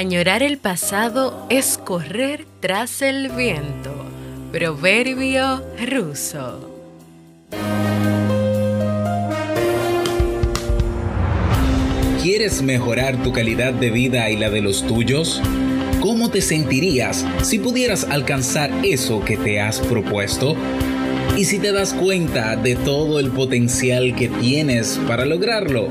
Añorar el pasado es correr tras el viento. Proverbio ruso. ¿Quieres mejorar tu calidad de vida y la de los tuyos? ¿Cómo te sentirías si pudieras alcanzar eso que te has propuesto? ¿Y si te das cuenta de todo el potencial que tienes para lograrlo?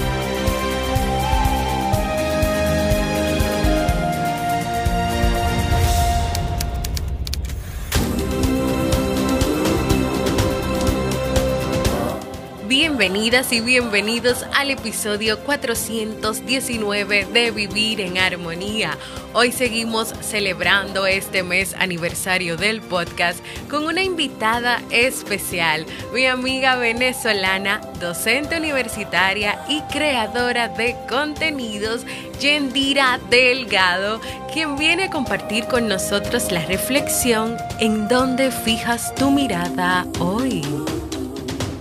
Bienvenidas y bienvenidos al episodio 419 de Vivir en Armonía. Hoy seguimos celebrando este mes aniversario del podcast con una invitada especial, mi amiga venezolana, docente universitaria y creadora de contenidos, Yendira Delgado, quien viene a compartir con nosotros la reflexión en dónde fijas tu mirada hoy.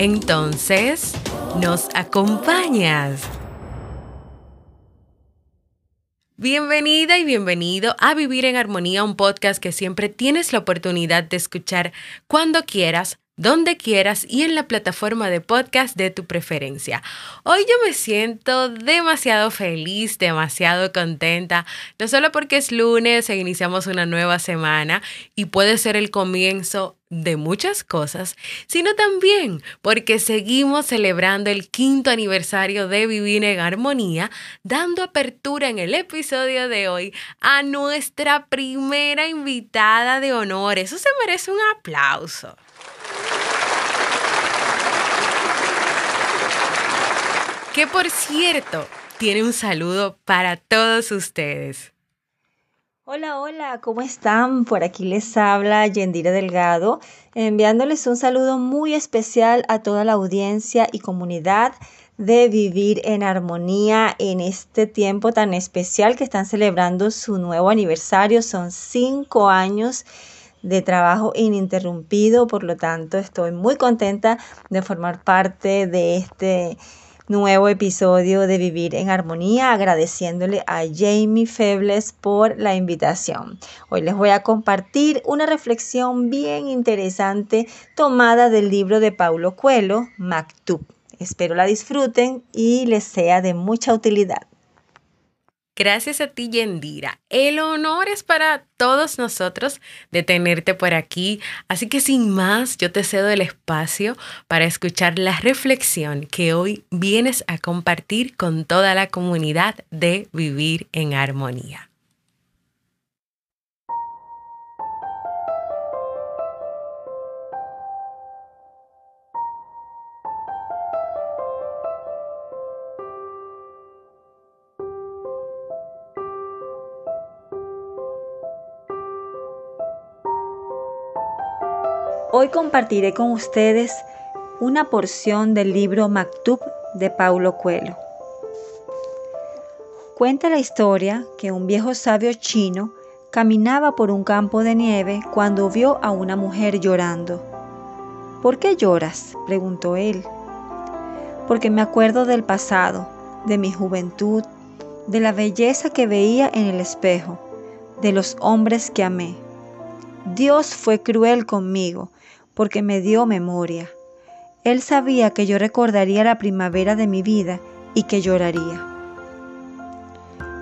Entonces, ¿nos acompañas? Bienvenida y bienvenido a Vivir en Armonía, un podcast que siempre tienes la oportunidad de escuchar cuando quieras donde quieras y en la plataforma de podcast de tu preferencia. Hoy yo me siento demasiado feliz, demasiado contenta, no solo porque es lunes e iniciamos una nueva semana y puede ser el comienzo de muchas cosas, sino también porque seguimos celebrando el quinto aniversario de Vivir en Armonía, dando apertura en el episodio de hoy a nuestra primera invitada de honor. Eso se merece un aplauso. Que por cierto, tiene un saludo para todos ustedes. Hola, hola, ¿cómo están? Por aquí les habla Yendira Delgado, enviándoles un saludo muy especial a toda la audiencia y comunidad de vivir en armonía en este tiempo tan especial que están celebrando su nuevo aniversario. Son cinco años de trabajo ininterrumpido, por lo tanto estoy muy contenta de formar parte de este nuevo episodio de Vivir en Armonía, agradeciéndole a Jamie Febles por la invitación. Hoy les voy a compartir una reflexión bien interesante tomada del libro de Paulo Coelho, Maktub. Espero la disfruten y les sea de mucha utilidad. Gracias a ti, Yendira. El honor es para todos nosotros de tenerte por aquí. Así que sin más, yo te cedo el espacio para escuchar la reflexión que hoy vienes a compartir con toda la comunidad de Vivir en Armonía. Hoy compartiré con ustedes una porción del libro Maktub de Paulo Coelho. Cuenta la historia que un viejo sabio chino caminaba por un campo de nieve cuando vio a una mujer llorando. ¿Por qué lloras? preguntó él. Porque me acuerdo del pasado, de mi juventud, de la belleza que veía en el espejo, de los hombres que amé. Dios fue cruel conmigo porque me dio memoria. Él sabía que yo recordaría la primavera de mi vida y que lloraría.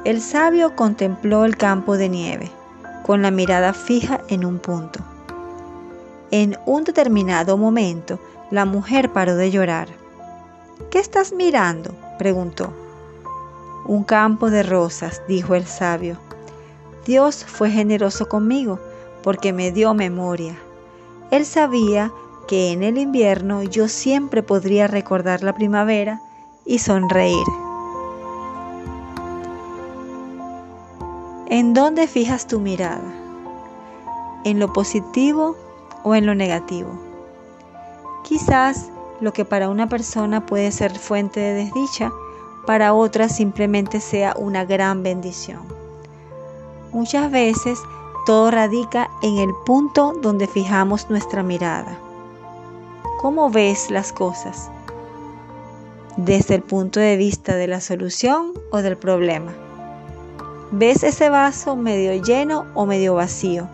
El sabio contempló el campo de nieve, con la mirada fija en un punto. En un determinado momento, la mujer paró de llorar. ¿Qué estás mirando? preguntó. Un campo de rosas, dijo el sabio. Dios fue generoso conmigo porque me dio memoria. Él sabía que en el invierno yo siempre podría recordar la primavera y sonreír. ¿En dónde fijas tu mirada? ¿En lo positivo o en lo negativo? Quizás lo que para una persona puede ser fuente de desdicha, para otra simplemente sea una gran bendición. Muchas veces todo radica en el punto donde fijamos nuestra mirada. ¿Cómo ves las cosas? ¿Desde el punto de vista de la solución o del problema? ¿Ves ese vaso medio lleno o medio vacío?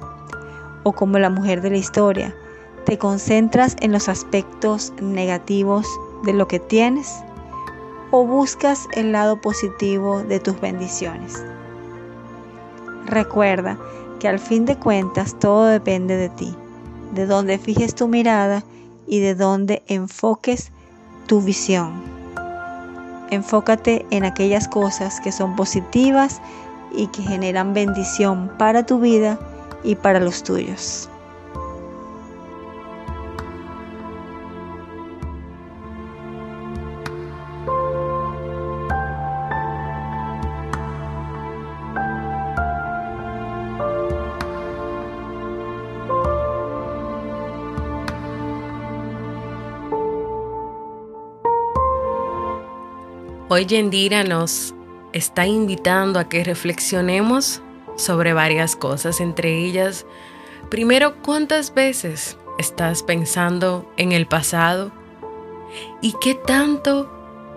O como la mujer de la historia, ¿te concentras en los aspectos negativos de lo que tienes? ¿O buscas el lado positivo de tus bendiciones? Recuerda que al fin de cuentas todo depende de ti, de dónde fijes tu mirada y de dónde enfoques tu visión. Enfócate en aquellas cosas que son positivas y que generan bendición para tu vida y para los tuyos. Hoy Yendira nos está invitando a que reflexionemos sobre varias cosas, entre ellas, primero, ¿cuántas veces estás pensando en el pasado? ¿Y qué tanto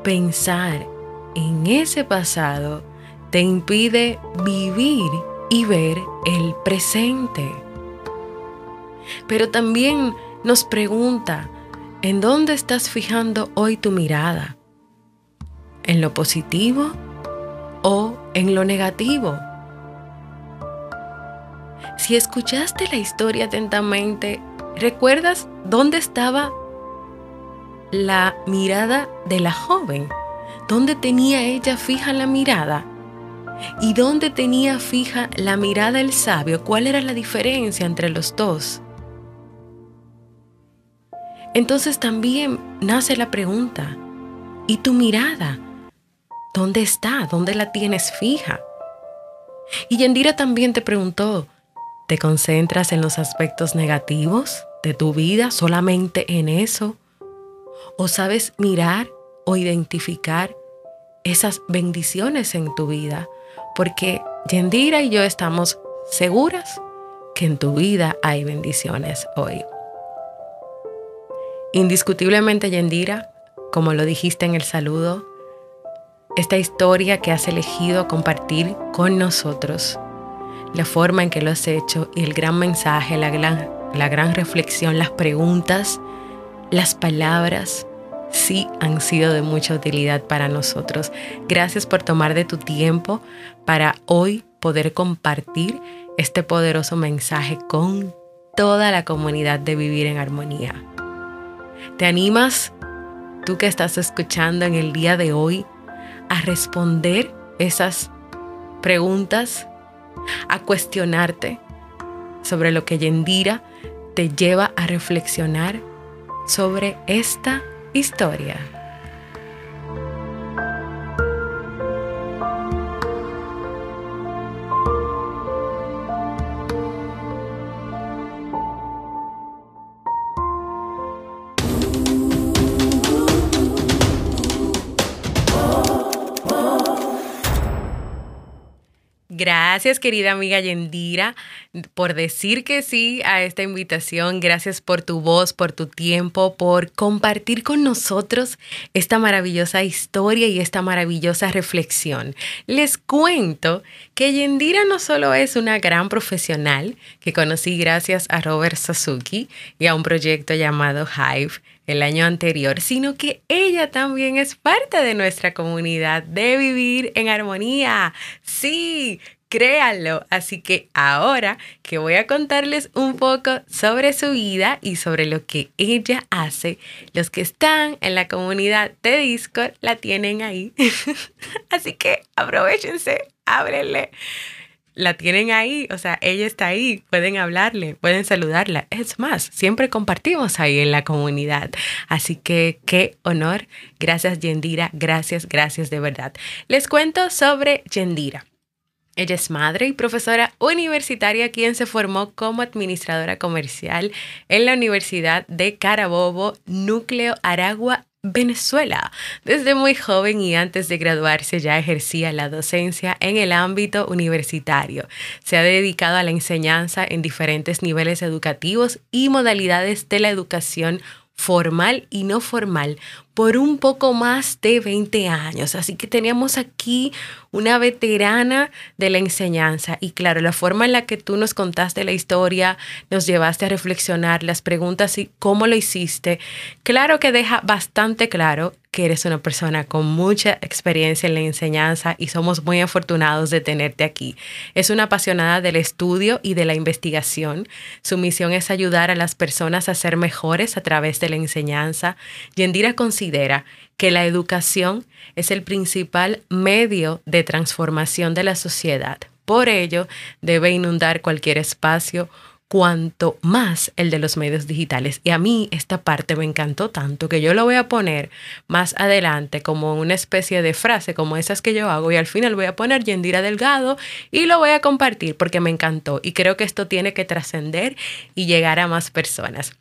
pensar en ese pasado te impide vivir y ver el presente? Pero también nos pregunta, ¿en dónde estás fijando hoy tu mirada? En lo positivo o en lo negativo. Si escuchaste la historia atentamente, ¿recuerdas dónde estaba la mirada de la joven? ¿Dónde tenía ella fija la mirada? ¿Y dónde tenía fija la mirada el sabio? ¿Cuál era la diferencia entre los dos? Entonces también nace la pregunta, ¿y tu mirada? ¿Dónde está? ¿Dónde la tienes fija? Y Yendira también te preguntó, ¿te concentras en los aspectos negativos de tu vida, solamente en eso? ¿O sabes mirar o identificar esas bendiciones en tu vida? Porque Yendira y yo estamos seguras que en tu vida hay bendiciones hoy. Indiscutiblemente, Yendira, como lo dijiste en el saludo, esta historia que has elegido compartir con nosotros, la forma en que lo has hecho y el gran mensaje, la gran, la gran reflexión, las preguntas, las palabras, sí han sido de mucha utilidad para nosotros. Gracias por tomar de tu tiempo para hoy poder compartir este poderoso mensaje con toda la comunidad de Vivir en Armonía. ¿Te animas, tú que estás escuchando en el día de hoy, a responder esas preguntas, a cuestionarte sobre lo que Yendira te lleva a reflexionar sobre esta historia. Gracias, querida amiga Yendira, por decir que sí a esta invitación. Gracias por tu voz, por tu tiempo, por compartir con nosotros esta maravillosa historia y esta maravillosa reflexión. Les cuento que Yendira no solo es una gran profesional que conocí gracias a Robert Sasuki y a un proyecto llamado Hive el año anterior, sino que ella también es parte de nuestra comunidad de vivir en armonía. Sí, créanlo. Así que ahora que voy a contarles un poco sobre su vida y sobre lo que ella hace, los que están en la comunidad de Discord la tienen ahí. Así que aprovechense, ábrenle la tienen ahí, o sea, ella está ahí, pueden hablarle, pueden saludarla. Es más, siempre compartimos ahí en la comunidad. Así que qué honor. Gracias, Yendira. Gracias, gracias de verdad. Les cuento sobre Yendira. Ella es madre y profesora universitaria quien se formó como administradora comercial en la Universidad de Carabobo, Núcleo Aragua, Venezuela. Desde muy joven y antes de graduarse ya ejercía la docencia en el ámbito universitario. Se ha dedicado a la enseñanza en diferentes niveles educativos y modalidades de la educación formal y no formal por un poco más de 20 años. Así que teníamos aquí una veterana de la enseñanza y claro, la forma en la que tú nos contaste la historia, nos llevaste a reflexionar las preguntas y cómo lo hiciste, claro que deja bastante claro que eres una persona con mucha experiencia en la enseñanza y somos muy afortunados de tenerte aquí. Es una apasionada del estudio y de la investigación. Su misión es ayudar a las personas a ser mejores a través de la enseñanza. Yendira considera que la educación es el principal medio de transformación de la sociedad. Por ello, debe inundar cualquier espacio cuanto más el de los medios digitales. Y a mí esta parte me encantó tanto que yo lo voy a poner más adelante como una especie de frase como esas que yo hago y al final voy a poner Yendira Delgado y lo voy a compartir porque me encantó y creo que esto tiene que trascender y llegar a más personas.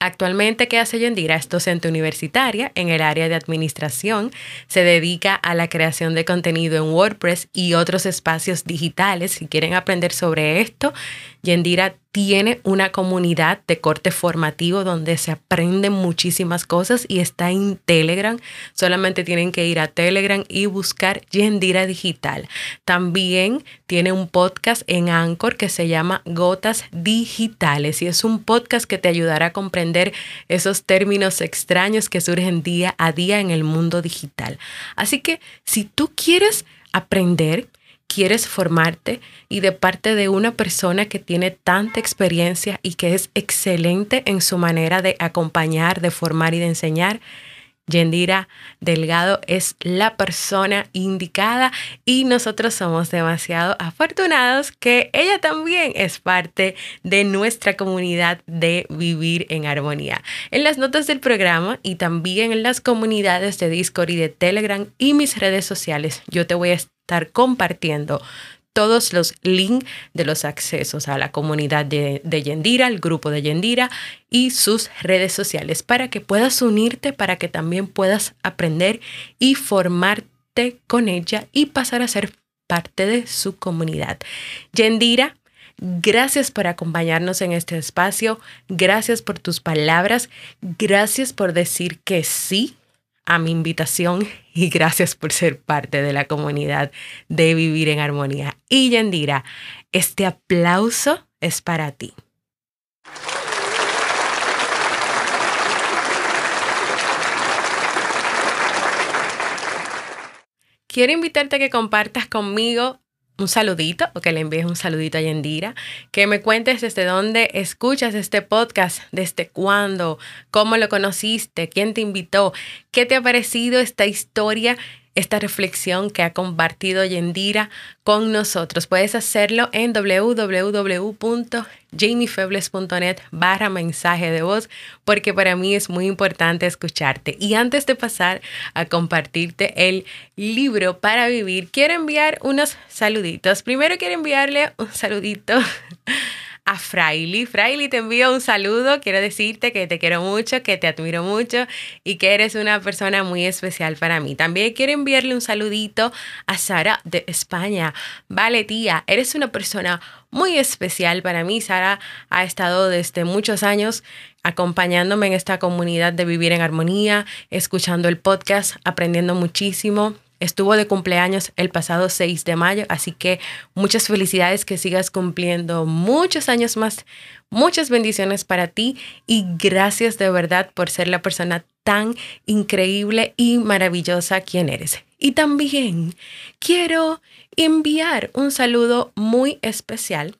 Actualmente, ¿qué hace Yendira? Es docente universitaria en el área de administración. Se dedica a la creación de contenido en WordPress y otros espacios digitales. Si quieren aprender sobre esto, Yendira tiene una comunidad de corte formativo donde se aprenden muchísimas cosas y está en Telegram. Solamente tienen que ir a Telegram y buscar Yendira Digital. También tiene un podcast en Anchor que se llama Gotas Digitales y es un podcast que te ayudará a comprender esos términos extraños que surgen día a día en el mundo digital. Así que si tú quieres aprender, quieres formarte y de parte de una persona que tiene tanta experiencia y que es excelente en su manera de acompañar, de formar y de enseñar, Yendira Delgado es la persona indicada y nosotros somos demasiado afortunados que ella también es parte de nuestra comunidad de Vivir en Armonía. En las notas del programa y también en las comunidades de Discord y de Telegram y mis redes sociales, yo te voy a estar compartiendo todos los links de los accesos a la comunidad de, Yendira, el grupo de Yendira y sus redes sociales para que puedas unirte, para que también puedas aprender y formarte con ella y pasar a ser parte de su comunidad. Yendira, Gracias por acompañarnos en este espacio, gracias por tus palabras, gracias por decir que sí a mi invitación y gracias por ser parte de la comunidad de Vivir en Armonía. Y Yendira, este aplauso es para ti. Quiero invitarte a que compartas conmigo un saludito o que le envíes un saludito a Yendira, que me cuentes desde dónde escuchas este podcast, desde cuándo, cómo lo conociste, quién te invitó, qué te ha parecido esta historia esta reflexión que ha compartido Yendira con nosotros. Puedes hacerlo en www.jamiefebles.net barra mensaje de voz porque para mí es muy importante escucharte. Y antes de pasar a compartirte el libro para vivir, quiero enviar unos saluditos. Primero quiero enviarle un saludito a Fraili. Fraili, te envío un saludo. Quiero decirte que te quiero mucho, que te admiro mucho y que eres una persona muy especial para mí. También quiero enviarle un saludito a Sara de España. Vale, tía, eres una persona muy especial para mí. Sara ha estado desde muchos años acompañándome en esta comunidad de vivir en armonía, escuchando el podcast, aprendiendo muchísimo estuvo de cumpleaños el pasado 6 de mayo, así que muchas felicidades, que sigas cumpliendo muchos años más, muchas bendiciones para ti y gracias de verdad por ser la persona tan increíble y maravillosa quien eres. Y también quiero enviar un saludo muy especial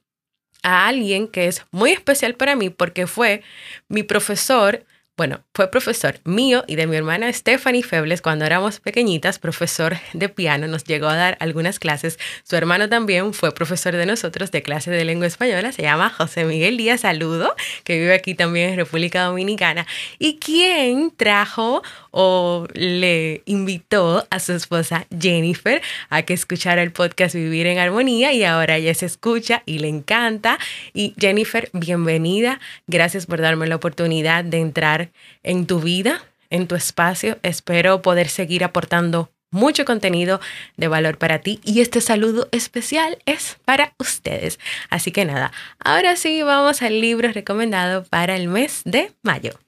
a alguien que es muy especial para mí porque fue mi profesor bueno, fue profesor mío y de mi hermana Stephanie Febles cuando éramos pequeñitas, profesor de piano, nos llegó a dar algunas clases. Su hermano también fue profesor de nosotros de clase de lengua española, se llama José Miguel Díaz Saludo, que vive aquí también en República Dominicana, y quien trajo o le invitó a su esposa Jennifer a que escuchara el podcast Vivir en Armonía y ahora ella se escucha y le encanta. Y Jennifer, bienvenida. Gracias por darme la oportunidad de entrar en tu vida, en tu espacio. Espero poder seguir aportando mucho contenido de valor para ti y este saludo especial es para ustedes. Así que nada, ahora sí vamos al libro recomendado para el mes de mayo.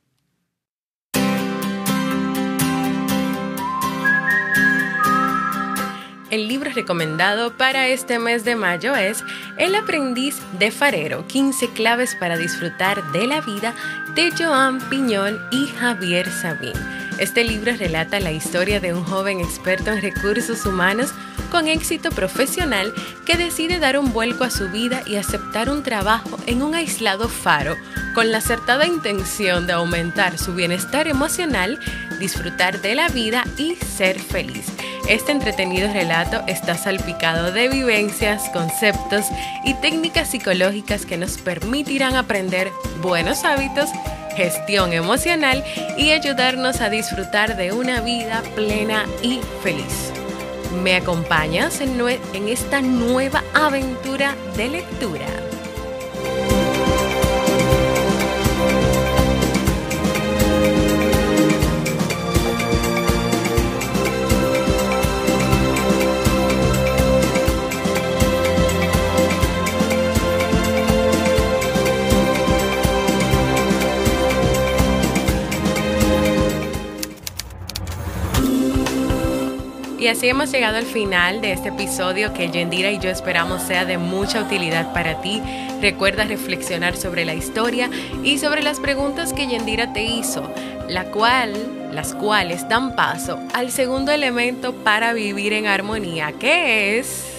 El libro recomendado para este mes de mayo es El aprendiz de farero, 15 claves para disfrutar de la vida de Joan Piñón y Javier Sabín. Este libro relata la historia de un joven experto en recursos humanos con éxito profesional que decide dar un vuelco a su vida y aceptar un trabajo en un aislado faro con la acertada intención de aumentar su bienestar emocional, disfrutar de la vida y ser feliz. Este entretenido relato está salpicado de vivencias, conceptos y técnicas psicológicas que nos permitirán aprender buenos hábitos, gestión emocional y ayudarnos a disfrutar de una vida plena y feliz. ¿Me acompañas en, en esta nueva aventura de lectura? Así hemos llegado al final de este episodio que Yendira y yo esperamos sea de mucha utilidad para ti. Recuerda reflexionar sobre la historia y sobre las preguntas que Yendira te hizo, la cual, las cuales dan paso al segundo elemento para vivir en armonía, que es...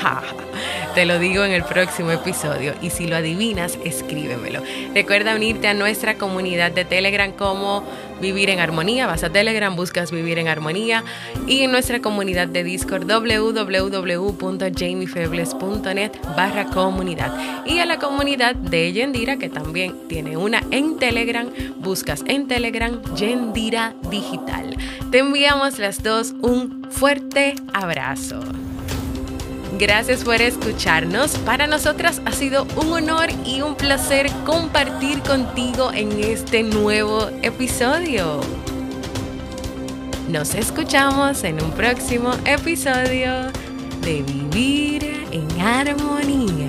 Te lo digo en el próximo episodio y si lo adivinas, escríbemelo. Recuerda unirte a nuestra comunidad de Telegram como Vivir en Armonía. Vas a Telegram, buscas Vivir en Armonía y en nuestra comunidad de Discord www.jamiefebles.net barra comunidad. Y a la comunidad de Yendira que también tiene una en Telegram. Buscas en Telegram Yendira Digital. Te enviamos las dos un fuerte abrazo. Gracias por escucharnos. Para nosotras ha sido un honor y un placer compartir contigo en este nuevo episodio. Nos escuchamos en un próximo episodio de Vivir en Armonía.